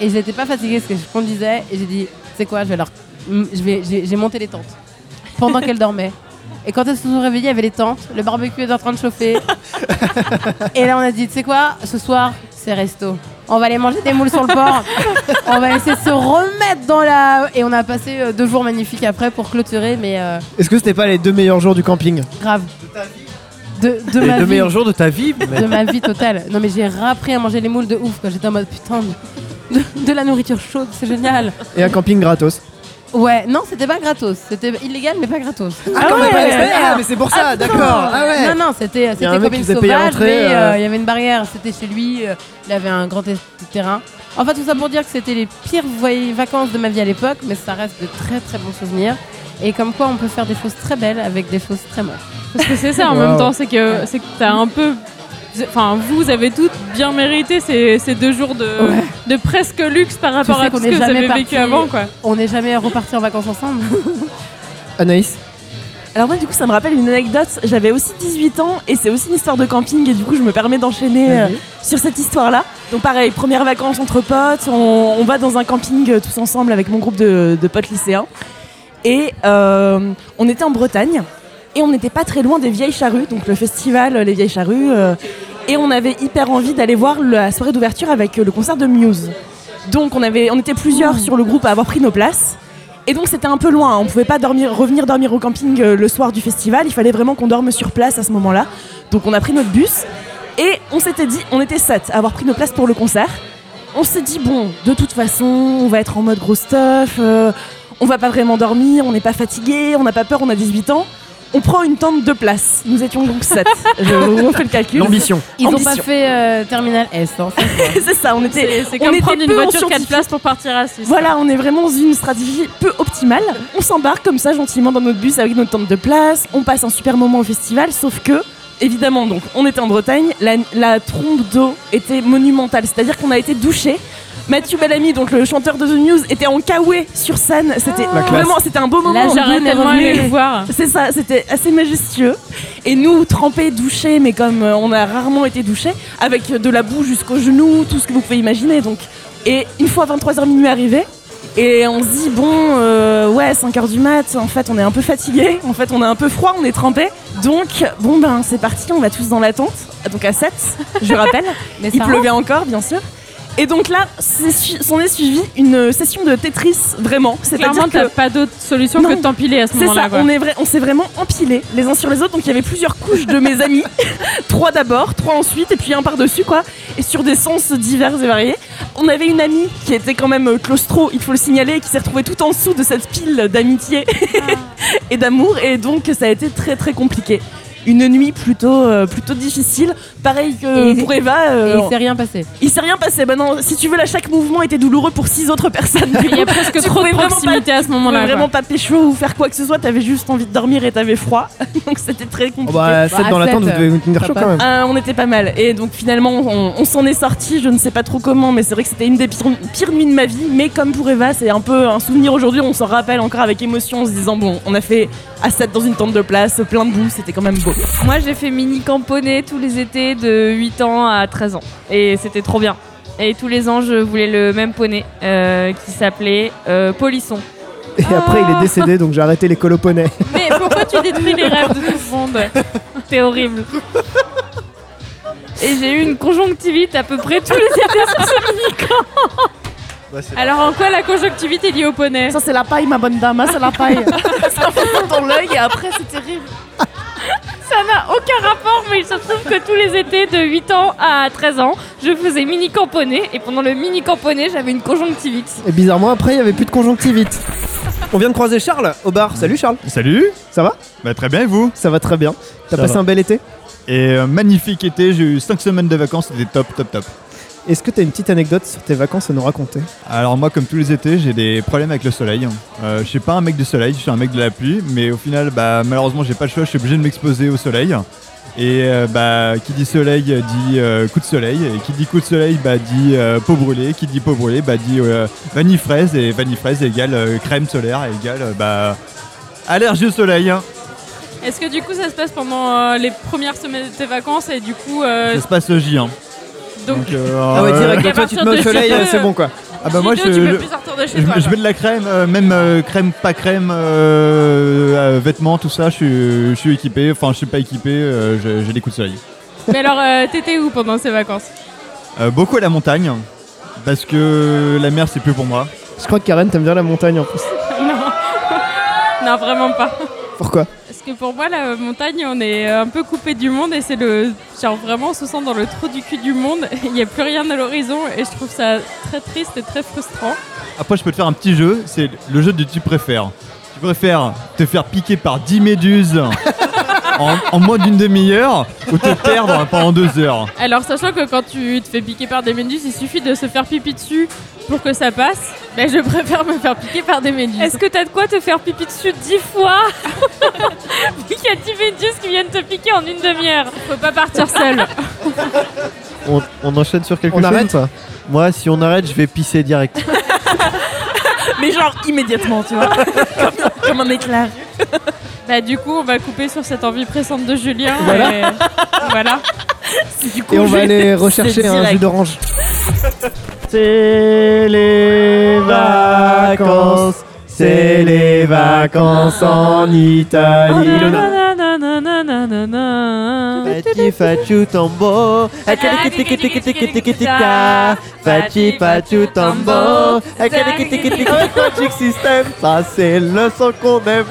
Et je n'étais pas fatiguée parce que je conduisais. Et j'ai dit, c'est quoi, je vais leur, je vais, j'ai, monté les tentes pendant qu'elles dormaient. Et quand elles se sont réveillées, il y avait les tentes, le barbecue est en train de chauffer. et là, on a dit, tu sais quoi, ce soir, c'est resto. On va aller manger des moules sur le port. on va essayer de se remettre dans la. Et on a passé euh, deux jours magnifiques après pour clôturer, mais euh, Est-ce que c'était pas les deux meilleurs jours du camping grave. De, de Les ma deux vie. meilleurs jours de ta vie de ma vie totale. Non mais j'ai rappris à manger les moules de ouf quand j'étais en mode putain de- de la nourriture chaude, c'est génial. Et un camping gratos. Ouais, non, c'était pas gratos, c'était illégal mais pas gratos. Ah, quand même pas l'expérience. Ah, mais c'est pour ça, d'accord. Ah ouais. Non non, c'était comme une faisait payer sauvage, mais euh. euh, il y avait une barrière, c'était chez lui, euh, il avait un grand ter- terrain. Enfin tout ça pour dire que c'était les pires vacances de ma vie à l'époque, mais ça reste de très très bons souvenirs. Et comme quoi on peut faire des choses très belles avec des choses très moches. Parce que c'est ça en Wow. même temps, c'est que c'est que t'as un peu. Enfin, vous avez toutes bien mérité ces, ces deux jours de, Ouais. De presque luxe par rapport sais à tout ce que vous jamais avez parti- vécu avant, quoi. On n'est jamais reparti en vacances ensemble. Anaïs Alors moi du coup ça me rappelle une anecdote, j'avais aussi 18 ans et c'est aussi une histoire de camping et du coup je me permets d'enchaîner euh, sur cette histoire-là. Donc pareil, première vacances entre potes, on, on va dans un camping euh, tous ensemble avec mon groupe de, de potes lycéens et euh, on était en Bretagne et on n'était pas très loin des Vieilles Charrues, donc le festival Les Vieilles Charrues euh, et on avait hyper envie d'aller voir la soirée d'ouverture avec euh, le concert de Muse. Donc on, avait, était plusieurs sur le groupe à avoir pris nos places. Et donc c'était un peu loin, hein. on pouvait pas revenir dormir au camping euh, le soir du festival, il fallait vraiment qu'on dorme sur place à ce moment-là. Donc on a pris notre bus et on s'était dit, on était sept à avoir pris nos places pour le concert. On s'est dit bon, de toute façon, on va être en mode gros stuff, euh, on va pas vraiment dormir, on n'est pas fatigué, on n'a pas peur, on a 18 ans. On prend une tente de place. Nous étions donc sept. Je refais le calcul. L'ambition. Ils ont pas fait euh, terminal S en fait. quoi. C'est ça, on était. C'est on comme était prendre une voiture 4 scientifique. places pour partir à 6. Voilà, on est vraiment dans une stratégie peu optimale. On s'embarque comme ça gentiment dans notre bus avec notre tente de place. On passe un super moment au festival, sauf que, évidemment, donc, on était en Bretagne. La, la trombe d'eau était monumentale, c'est-à-dire qu'on a été douché. Mathieu Bellamy, donc le chanteur de The News, était en kawaii sur scène. C'était vraiment, c'était un beau moment. Là, est tellement aimé le voir. C'est ça, c'était assez majestueux. Et nous, trempés, douchés, mais comme euh, on a rarement été douchés, avec de la boue jusqu'aux genoux, tout ce que vous pouvez imaginer. Donc. Et une fois 23h minuit arrivé, et on se dit, bon, euh, ouais, 5h du mat, en fait, on est un peu fatigué, en fait, on est un peu froid, on est trempé. Donc, bon, ben, c'est parti, on va tous dans la tente, donc à 7, je rappelle. Mais Il pleuvait encore, bien sûr. Et donc là, c'est s'en est suivi une session de Tetris, vraiment. Clairement, C'est-à-dire t'as que pas d'autre solution Non. que de t'empiler à ce c'est moment-là. ça, quoi. on est vrai, on s'est vraiment empilés les uns sur les autres. Donc il y avait plusieurs couches de mes amis, trois d'abord, trois ensuite, et puis un par dessus quoi. Et sur des sens divers et variés. On avait une amie qui était quand même euh, claustro, il faut le signaler, qui s'est retrouvée tout en dessous de cette pile d'amitié et d'amour, et donc ça a été très très compliqué. Une nuit plutôt euh, plutôt difficile, pareil que Et- pour Eva. euh, Et il s'est rien passé. il s'est rien passé. Bah non, si tu veux, là, chaque mouvement était douloureux pour six autres personnes. Il y a presque Tu trop de vraiment proximité à ce Tu moment-là. vraiment quoi. pas pécho ou faire quoi que ce soit, t'avais juste envie de dormir et t'avais froid. donc c'était très Oh compliqué. bah, 7 à dans la sept, tente, vous devez vous tenir ça chaud quand même. Euh, on était pas mal. Et donc finalement, on, on s'en est sorti. Je ne sais pas trop comment, mais c'est vrai que c'était une des pires, pires nuits de ma vie. Mais comme pour Eva, c'est un peu un souvenir aujourd'hui. On s'en rappelle encore avec émotion en se disant bon, on a fait à 7 dans une tente de place, plein de boue, c'était quand même beau. Moi, j'ai fait mini camponnet tous les étés de 8 ans à 13 ans. Et c'était trop bien. Et tous les ans, je voulais le même poney euh, qui s'appelait euh, Polisson. Et après, il est décédé, donc j'ai arrêté les coloponais. Mais pourquoi tu détruis les rêves de tout le monde? C'était horrible. Et j'ai eu une conjonctivite à peu près tous les étés sur ce mini Alors en quoi la conjonctivite est liée au poney Ça, c'est la paille, ma bonne dame, hein, c'est la paille. ça fait dans l'œil et après, c'est terrible. Ça n'a aucun rapport, mais il se trouve que tous les étés de 8 ans à 13 ans, je faisais mini camponnet. Et pendant le mini camponnet, j'avais une conjonctivite. Et bizarrement, après, il y avait plus de conjonctivite. On vient de croiser Charles au bar. Salut Charles, Salut ça va? Bah très bien et vous? Ça va très bien. T'as Ça passé va. un bel été? Et euh, magnifique été, j'ai eu 5 semaines de vacances, c'était top top top. Est-ce que tu as une petite anecdote sur tes vacances à nous raconter? Alors moi, comme tous les étés, j'ai des problèmes avec le soleil. Euh, je suis pas un mec du soleil, je suis un mec de la pluie, mais au final, bah, malheureusement, j'ai pas le choix, je suis obligé de m'exposer au soleil. Et euh, bah, qui dit soleil euh, dit euh, coup de soleil, et qui dit coup de soleil bah, dit peau brûlée, qui dit peau brûlée bah, dit vanille fraise, et vanille fraise égale crème solaire, égale bah, allergie au soleil. Hein. Est-ce que du coup ça se passe pendant les premières semaines de tes vacances et du coup... Ça se passe le J1. Hein donc Donc, euh, Ah ouais, euh, direct, à donc toi tu te mets au soleil, J2, euh, c'est bon quoi. Ah bah moi J2, je, je- mets de la crème, euh, même euh, crème, pas crème, euh, euh, vêtements, tout ça, je suis, je suis équipé. Enfin, je suis pas équipé, euh, j'ai j'ai des coups de soleil. Mais alors, euh, t'étais où pendant ces vacances? Euh, beaucoup à la montagne, parce que la mer c'est plus pour moi. Je crois que Karen, t'aimes bien la montagne en plus. Non. non, vraiment pas. Pourquoi Parce que pour moi, la montagne, on est un peu coupé du monde et c'est le. Genre vraiment, on se sent dans le trou du cul du monde. Il n'y a plus rien à l'horizon et je trouve ça très triste et très frustrant. Après, je peux te faire un petit jeu, c'est le jeu de tu préfères. Tu préfères te faire piquer par 10 méduses en, en moins d'une demi-heure ou te perdre pendant deux heures Alors, sachant que quand tu te fais piquer par des méduses, il suffit de se faire pipi dessus pour que ça passe. Ben, je préfère me faire piquer par des méduses. Est-ce que t'as de quoi te faire pipi dessus dix fois? Vu qu'il y a 10 méduses qui viennent te piquer en une demi-heure. Faut pas partir seul. On, on enchaîne sur quelque On chose? arrête? Ou pas Moi, si on arrête, je vais pisser direct. Mais genre immédiatement, tu vois. comme, comme un éclair. Bah du coup, on va couper sur cette envie pressante de Julien. Voilà. Et voilà. Du coup, Et on va aller rechercher c'est un direct. jus d'orange. C'est les vacances, c'est les vacances en Italie. Fati faciu tambo, Fati faciu tambo, system, ça c'est le son qu'on aime.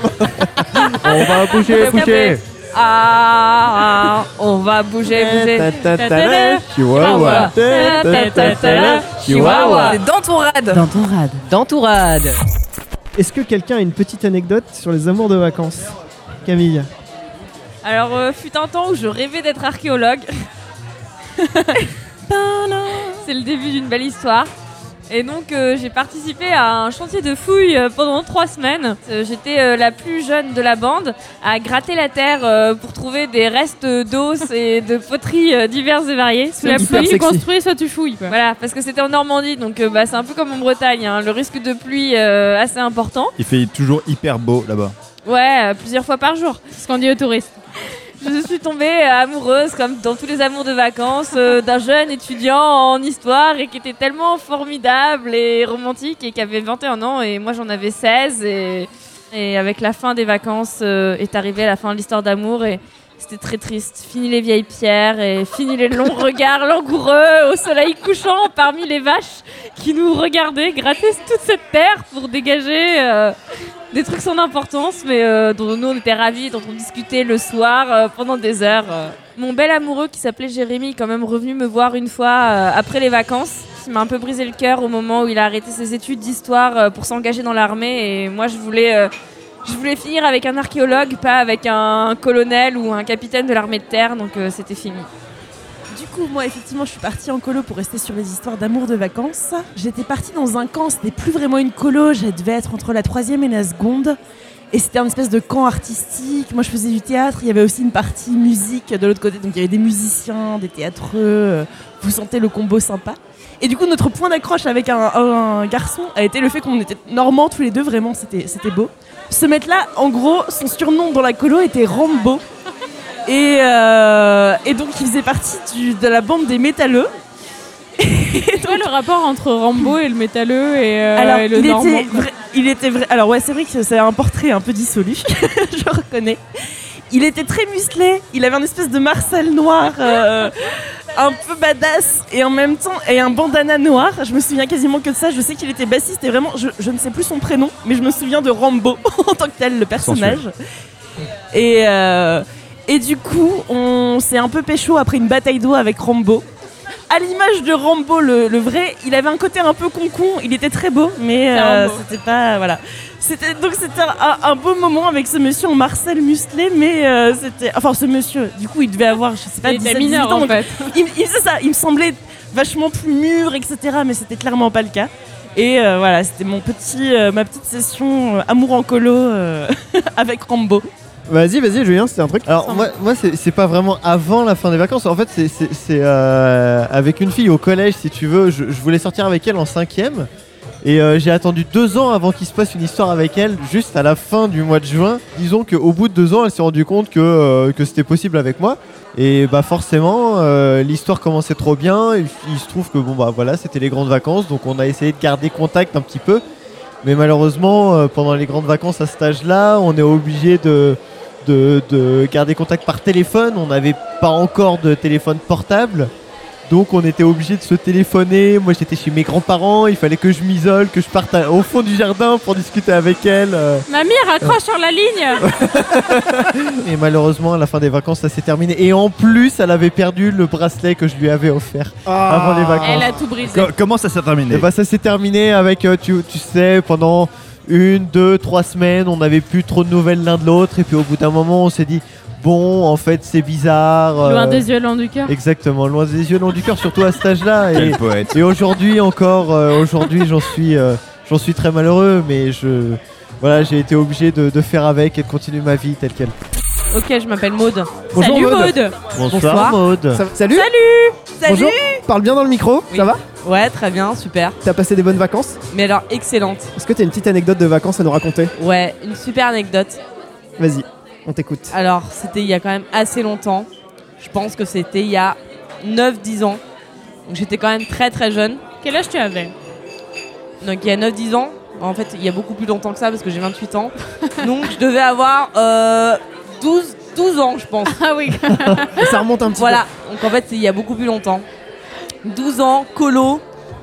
On va bouger, bouger. Ah, on va bouger, bouger. Chihuahua. Chihuahua. C'est dans ton rad. Dans ton rad. Dans ton rad. Est-ce que quelqu'un a une petite anecdote sur les amours de vacances Camille Alors, euh, fut un temps où je rêvais d'être archéologue. C'est le début d'une belle histoire. Et donc, euh, j'ai participé à un chantier de fouilles euh, pendant trois semaines. Euh, J'étais euh, la plus jeune de la bande à gratter la terre euh, pour trouver des restes d'os et de poteries euh, diverses et variées sous la hyper pluie. Soit tu sexy. construis, soit tu fouilles. Quoi. Voilà, parce que c'était en Normandie, donc euh, bah, c'est un peu comme en Bretagne, hein, le risque de pluie euh, assez important. Il fait toujours hyper beau là-bas. Ouais, plusieurs fois par jour. C'est ce qu'on dit aux touristes. Je suis tombée amoureuse, comme dans tous les amours de vacances, euh, d'un jeune étudiant en histoire et qui était tellement formidable et romantique et qui avait 21 ans et moi j'en avais 16 et, et avec la fin des vacances euh, est arrivée la fin de l'histoire d'amour et c'était très triste. Fini les vieilles pierres et fini les longs regards langoureux au soleil couchant parmi les vaches qui nous regardaient gratter toute cette terre pour dégager euh, des trucs sans importance, mais euh, dont nous on était ravis, dont on discutait le soir euh, pendant des heures. Mon bel amoureux qui s'appelait Jérémy est quand même revenu me voir une fois après les vacances. Il m'a un peu brisé le cœur au moment où il a arrêté ses études d'histoire pour s'engager dans l'armée et moi je voulais, je voulais finir avec un archéologue, pas avec un colonel ou un capitaine de l'armée de terre, donc euh, c'était fini. Du coup, moi, effectivement, je suis partie en colo pour rester sur les histoires d'amour de vacances. J'étais partie dans un camp, c'était plus vraiment une colo, je devais être entre la troisième et la seconde. Et c'était un espèce de camp artistique. Moi, je faisais du théâtre. Il y avait aussi une partie musique de l'autre côté. Donc, il y avait des musiciens, des théâtreux. euh, Vous sentez le combo sympa. Et du coup, notre point d'accroche avec un, garçon a été le fait qu'on était normands tous les deux. Vraiment, c'était beau. Ce mec-là, en gros, son surnom dans la colo était Rambo. Et, euh, donc, il faisait partie de la bande des métalleux. Et toi, le rapport entre Rambo et le métalleux et, euh, Alors, et le il normand était, vrai- il était vrai. Alors, ouais, c'est vrai que c'est un portrait un peu dissolu, je reconnais. Il était très musclé, il avait un espèce de Marcel noir, euh, un peu badass, et en même temps, et un bandana noir. Je me souviens quasiment que de ça. Je sais qu'il était bassiste, et vraiment, je, je ne sais plus son prénom, mais je me souviens de Rambo en tant que tel, le personnage. Et, euh, et du coup, on s'est un peu pécho après une bataille d'eau avec Rambo. À l'image de Rambo, le, le vrai, il avait un côté un peu concon. Il était très beau, mais euh, c'était pas voilà. C'était donc c'était un, un beau moment avec ce monsieur en Marcel musclé, mais euh, c'était enfin ce monsieur. Du coup, il devait avoir je sais pas Il était 17, mineur 18 ans. en donc fait. il, ça. Il me semblait vachement plus mûr, etc. Mais c'était clairement pas le cas. Et euh, voilà, c'était mon petit, euh, ma petite session euh, amour en colo avec Rambo. Vas-y, vas-y, Julien, c'était un truc. Alors moi, moi c'est pas vraiment avant la fin des vacances. En fait, c'est- euh, avec une fille au collège, si tu veux. Je, je voulais sortir avec elle en cinquième. Et euh, j'ai attendu deux ans avant qu'il se passe une histoire avec elle, juste à la fin du mois de juin. Disons qu'au bout de deux ans, elle s'est rendue compte que, euh, que c'était possible avec moi. Et bah forcément, euh, l'histoire commençait trop bien. Et il se trouve que bon bah voilà, c'était les grandes vacances, donc on a essayé de garder contact un petit peu. Mais malheureusement, euh, pendant les grandes vacances à cet âge-là, on est obligé de, de, de garder contact par téléphone. On n'avait pas encore de téléphone portable. Donc on était obligé de se téléphoner. Moi j'étais chez mes grands-parents, il fallait que je m'isole, que je parte à- au fond du jardin pour discuter avec elle. euh. Mamie, raccroche sur la ligne Et malheureusement à la fin des vacances ça s'est terminé. Et en plus elle avait perdu le bracelet que je lui avais offert avant les vacances. Elle a tout brisé. Co- comment ça s'est terminé? Et bah ça s'est terminé avec, euh, tu, tu sais, pendant une, deux, trois semaines, on n'avait plus trop de nouvelles l'un de l'autre. Et puis au bout d'un moment, on s'est dit, bon, en fait, c'est bizarre. euh, Loin des yeux, loin du cœur. Exactement, loin des yeux, loin du cœur, surtout à cet âge-là. Et, aujourd'hui encore, euh, aujourd'hui, j'en suis, euh, j'en suis très malheureux, mais je, voilà, j'ai été obligé de, de faire avec et de continuer ma vie telle qu'elle. Ok, je m'appelle Maude. Bonjour Salut Maud. Maud Bonsoir, Bonsoir. Maude. Ça- salut Salut Bonjour. Parle bien dans le micro, Oui. ça va? Ouais, très bien, super. T'as passé des bonnes vacances? Mais alors, excellente. Est-ce que t'as une petite anecdote de vacances à nous raconter? Ouais, une super anecdote. Vas-y, on t'écoute. Alors, c'était il y a quand même assez longtemps. Je pense que c'était il y a 9-10 ans. Donc j'étais quand même très très jeune. Quel âge tu avais? Donc il y a 9-10 ans. En fait, il y a beaucoup plus longtemps que ça parce que j'ai 28 ans. Donc je devais avoir euh, 12, 12 ans, je pense. Ah oui Ça remonte un petit Voilà. Donc en fait, c'est il y a beaucoup plus longtemps. 12 ans, colo.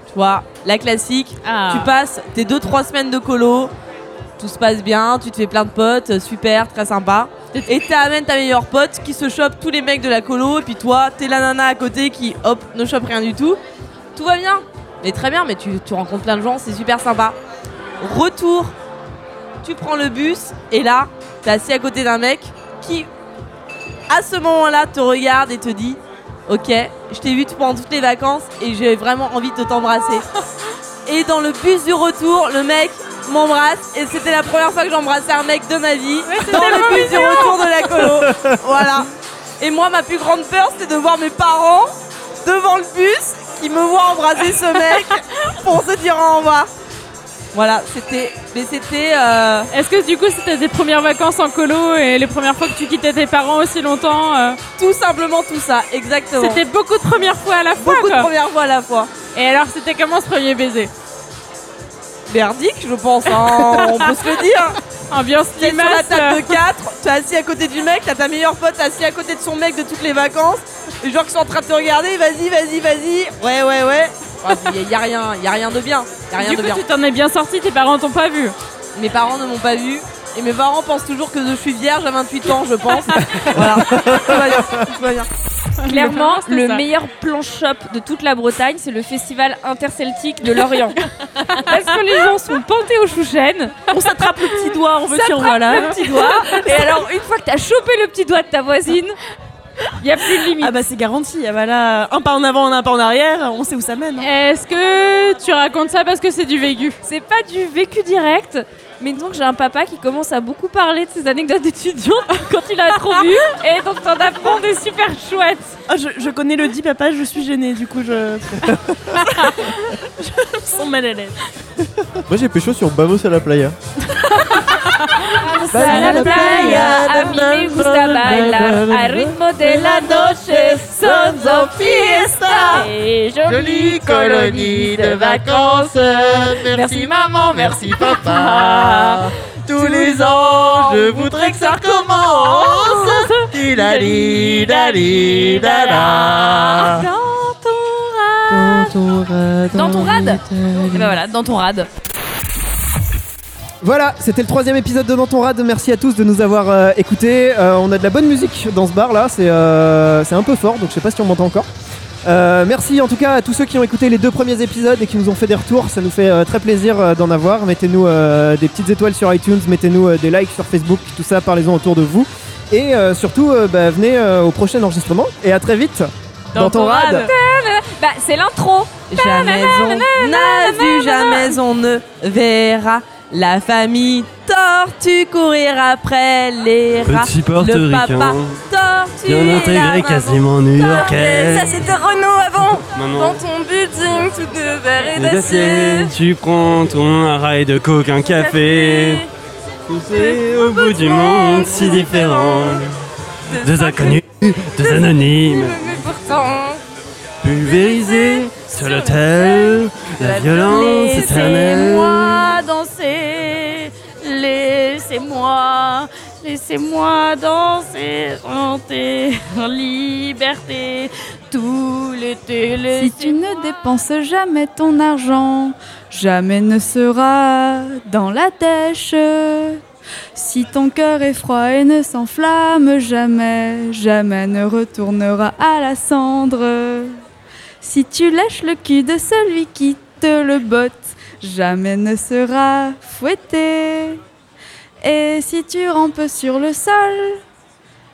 Tu vois, la classique. Ah. Tu passes tes 2-3 semaines de colo. Tout se passe bien, tu te fais plein de potes, euh, super, très sympa. Et t'amènes ta meilleure pote qui se chope tous les mecs de la colo. Et puis toi, t'es la nana à côté qui, hop, ne chope rien du tout. Tout va bien. Mais très bien, mais tu, tu rencontres plein de gens, c'est super sympa. Retour, tu prends le bus et là, t'es assis à côté d'un mec qui, à ce moment-là, te regarde et te dit Ok, je t'ai vu pendant toutes les vacances et j'ai vraiment envie de t'embrasser. et dans le bus du retour, le mec m'embrasse et c'était la première fois que j'embrassais un mec de ma vie dans le bus du retour de la colo. voilà. Et moi, ma plus grande peur, c'était de voir mes parents devant le bus qui me voient embrasser ce mec pour se dire au revoir. Voilà, c'était. Mais c'était. euh, Est-ce que du coup c'était tes premières vacances en colo et les premières fois que tu quittais tes parents aussi longtemps euh, tout simplement tout ça, exactement. C'était beaucoup de premières fois à la fois beaucoup de quoi. premières fois à la fois. Et alors c'était comment ce premier baiser Merdique, je pense, hein, on peut se le dire. Ambiance T'es sur la limace table de 4, t'es assis à côté du mec, t'as ta meilleure pote assis à côté de son mec de toutes les vacances. Les gens qui sont en train de te regarder, vas-y, vas-y, vas-y. Ouais, ouais, ouais. Il y, a rien, y a rien de bien. Y a rien Du de coup bien. tu t'en es bien sorti, tes parents t'ont pas vu Mes parents ne m'ont pas vu. Et mes parents pensent toujours que je suis vierge à 28 ans, je pense. voilà. Tout va bien, tout va bien. Clairement, le ça. meilleur plan shop de toute la Bretagne, c'est le festival interceltique de Lorient. Parce que les gens sont pantés aux chouchènes, On s'attrape le petit doigt, on veut dire voilà. le petit doigt, et alors une fois que t'as chopé le petit doigt de ta voisine, il y a plus de limite. Ah bah c'est garanti, ah bah là, un pas en avant, un pas en arrière, on sait où ça mène. hein. Est-ce que tu racontes ça parce que c'est du vécu? C'est pas du vécu direct, mais donc j'ai un papa qui commence à beaucoup parler de ses anecdotes d'étudiants quand il a trop vu, et donc t'en apprends des super chouettes. Ah, je, je connais le dit papa, je suis gênée, du coup je... je me sens mal à l'aise. Moi j'ai pécho sur Bamos à la playa. A la playa, a mí me gusta bailar al ritmo de la noche, sons of fiesta. Et jolie colonie de vacances. Merci maman, merci papa. Tous les ans, je voudrais que ça recommence. Dilali, dali, dala. Dans ton rad. Dans ton rad Et ben voilà, dans ton rad. Voilà, c'était le troisième épisode de Dans ton rad. Merci à tous de nous avoir euh, écoutés. Euh, on a de la bonne musique dans ce bar là, c'est euh, c'est un peu fort, donc je sais pas si on m'entend encore. Euh, merci en tout cas à tous ceux qui ont écouté les deux premiers épisodes et qui nous ont fait des retours. Ça nous fait euh, très plaisir euh, d'en avoir. Mettez-nous euh, des petites étoiles sur iTunes, mettez-nous euh, des likes sur Facebook, tout ça, parlez-en autour de vous. Et euh, surtout, euh, bah, venez euh, au prochain enregistrement et à très vite dans, ton rad. Bah, c'est l'intro. Jamais on n'a vu, jamais on ne verra la famille tortue courir après les rats. Petit Le papa tortue. bien intégré, quasiment new-yorkais. Ça c'était Renault avant Maman, dans ton building, tout de verre et d'acier. tu prends ton rail de coke, un café. C'est au bout du monde si différent. Deux inconnus, deux anonymes, Mais pourtant, pulvérisés sur l'autel, la violence éternelle. Laissez-moi danser, laissez-moi, laissez-moi danser, chanter en liberté tout l'été. Si tu ne dépenses jamais ton argent, jamais ne sera dans la dèche. Si ton cœur est froid et ne s'enflamme jamais, jamais ne retournera à la cendre. Si tu lèches le cul de celui qui te le botte, jamais ne sera fouetté. Et si tu rampes sur le sol,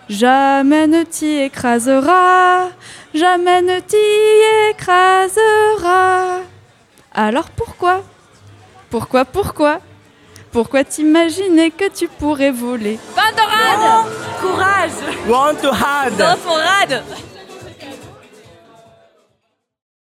jamais ne t'y écrasera, jamais ne t'y écrasera. Alors pourquoi? Pourquoi, pourquoi? Pourquoi t'imaginer que tu pourrais voler? Courage! Want